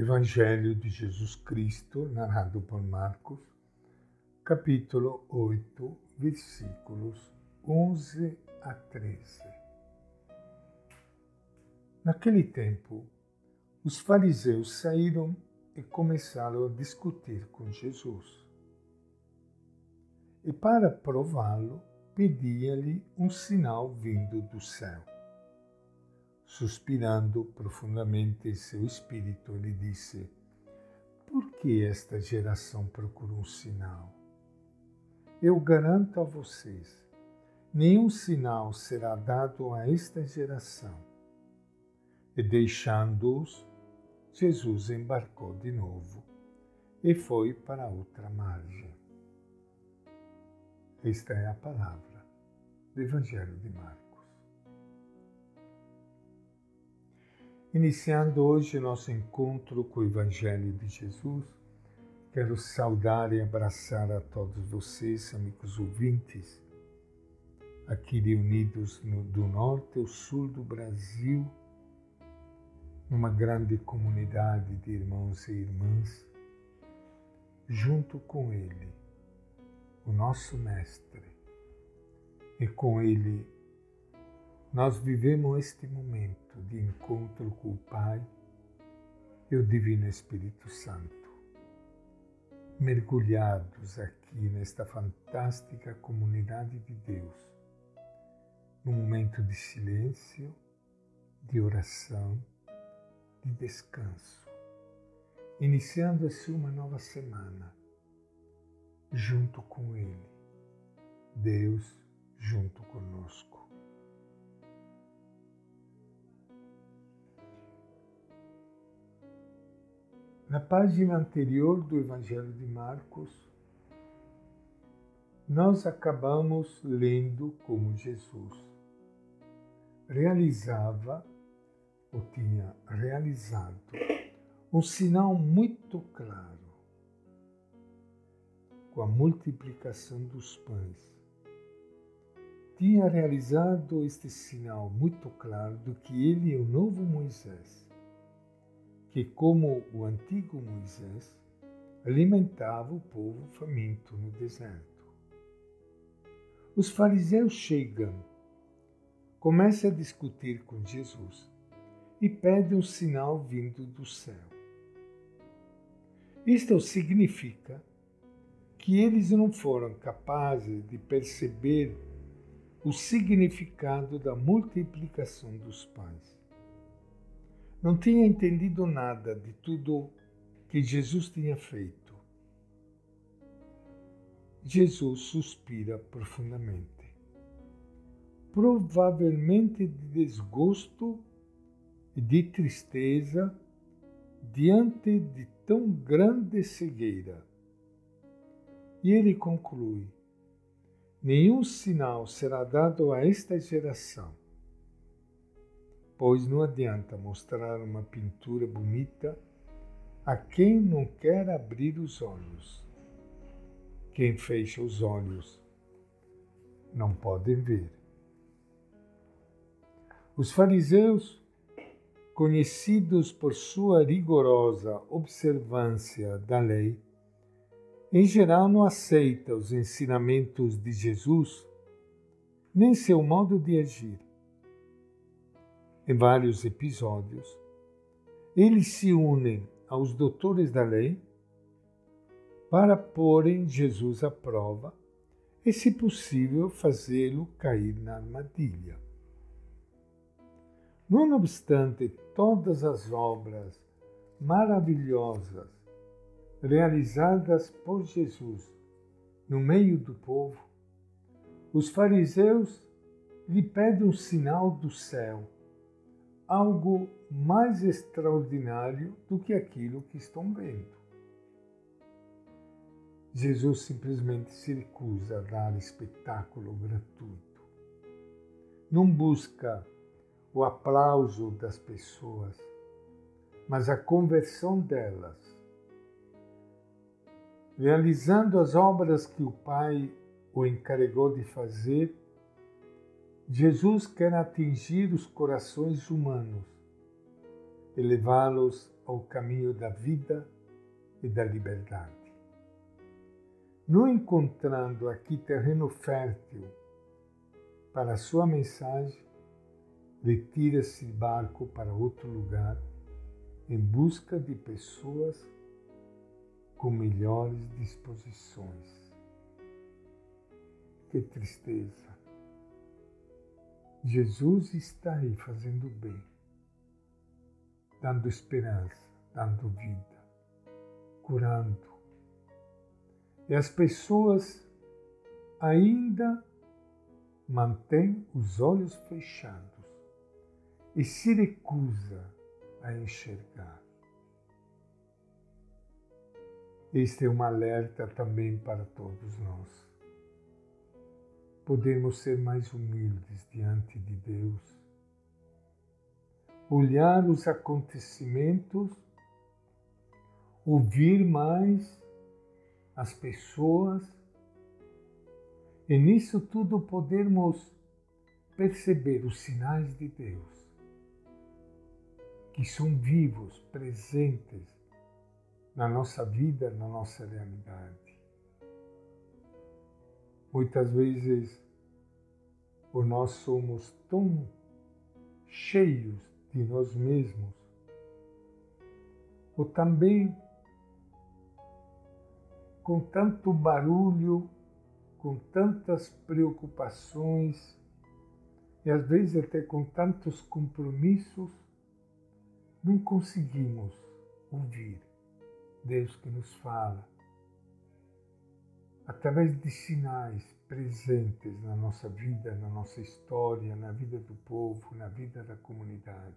Evangelho de Jesus Cristo, narrado por Marcos, capítulo 8, versículos 11 a 13. Naquele tempo, os fariseus saíram e começaram a discutir com Jesus. E para prová-lo, pedia-lhe um sinal vindo do céu. Suspirando profundamente em seu espírito, ele disse: Por que esta geração procura um sinal? Eu garanto a vocês, nenhum sinal será dado a esta geração. E deixando-os, Jesus embarcou de novo e foi para outra margem. Esta é a palavra do Evangelho de Marcos. Iniciando hoje nosso encontro com o Evangelho de Jesus, quero saudar e abraçar a todos vocês, amigos ouvintes, aqui reunidos no, do norte ao sul do Brasil, numa grande comunidade de irmãos e irmãs, junto com Ele, o nosso Mestre, e com Ele nós vivemos este momento de encontro com o Pai e o Divino Espírito Santo, mergulhados aqui nesta fantástica comunidade de Deus, num momento de silêncio, de oração, de descanso, iniciando-se uma nova semana, junto com Ele, Deus junto conosco. Na página anterior do Evangelho de Marcos, nós acabamos lendo como Jesus realizava ou tinha realizado um sinal muito claro com a multiplicação dos pães. Tinha realizado este sinal muito claro do que ele é o novo Moisés que, como o antigo Moisés, alimentava o povo faminto no deserto. Os fariseus chegam, começam a discutir com Jesus e pedem um sinal vindo do céu. Isto significa que eles não foram capazes de perceber o significado da multiplicação dos pães não tinha entendido nada de tudo que Jesus tinha feito. Jesus suspira profundamente, provavelmente de desgosto e de tristeza diante de tão grande cegueira. E ele conclui: Nenhum sinal será dado a esta geração pois não adianta mostrar uma pintura bonita a quem não quer abrir os olhos. Quem fecha os olhos não pode ver. Os fariseus, conhecidos por sua rigorosa observância da lei, em geral não aceitam os ensinamentos de Jesus nem seu modo de agir em vários episódios, eles se unem aos doutores da lei para porem Jesus à prova e, se possível, fazê-lo cair na armadilha. Não obstante todas as obras maravilhosas realizadas por Jesus no meio do povo, os fariseus lhe pedem um sinal do céu algo mais extraordinário do que aquilo que estão vendo. Jesus simplesmente se recusa a dar espetáculo gratuito. Não busca o aplauso das pessoas, mas a conversão delas. Realizando as obras que o Pai o encarregou de fazer, Jesus quer atingir os corações humanos e levá-los ao caminho da vida e da liberdade. Não encontrando aqui terreno fértil para a sua mensagem, retira-se barco para outro lugar em busca de pessoas com melhores disposições. Que tristeza! Jesus está aí fazendo bem, dando esperança, dando vida, curando. E as pessoas ainda mantêm os olhos fechados e se recusa a enxergar. Este é um alerta também para todos nós. Podemos ser mais humildes diante de Deus, olhar os acontecimentos, ouvir mais as pessoas e nisso tudo podermos perceber os sinais de Deus que são vivos, presentes na nossa vida, na nossa realidade. Muitas vezes, por nós somos tão cheios de nós mesmos, ou também com tanto barulho, com tantas preocupações, e às vezes até com tantos compromissos, não conseguimos ouvir Deus que nos fala através de sinais presentes na nossa vida, na nossa história, na vida do povo, na vida da comunidade.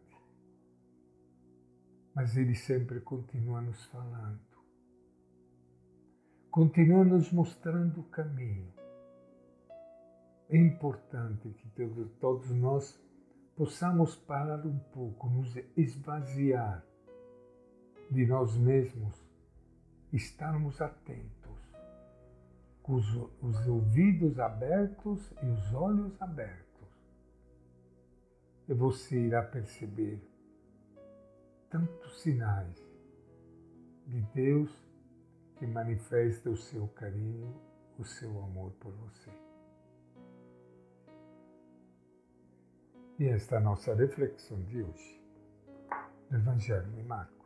Mas Ele sempre continua nos falando, continua nos mostrando o caminho. É importante que todos nós possamos parar um pouco, nos esvaziar de nós mesmos, estarmos atentos, com os, os ouvidos abertos e os olhos abertos. E você irá perceber tantos sinais de Deus que manifesta o seu carinho, o seu amor por você. E esta é a nossa reflexão de hoje, do Evangelho de Marcos.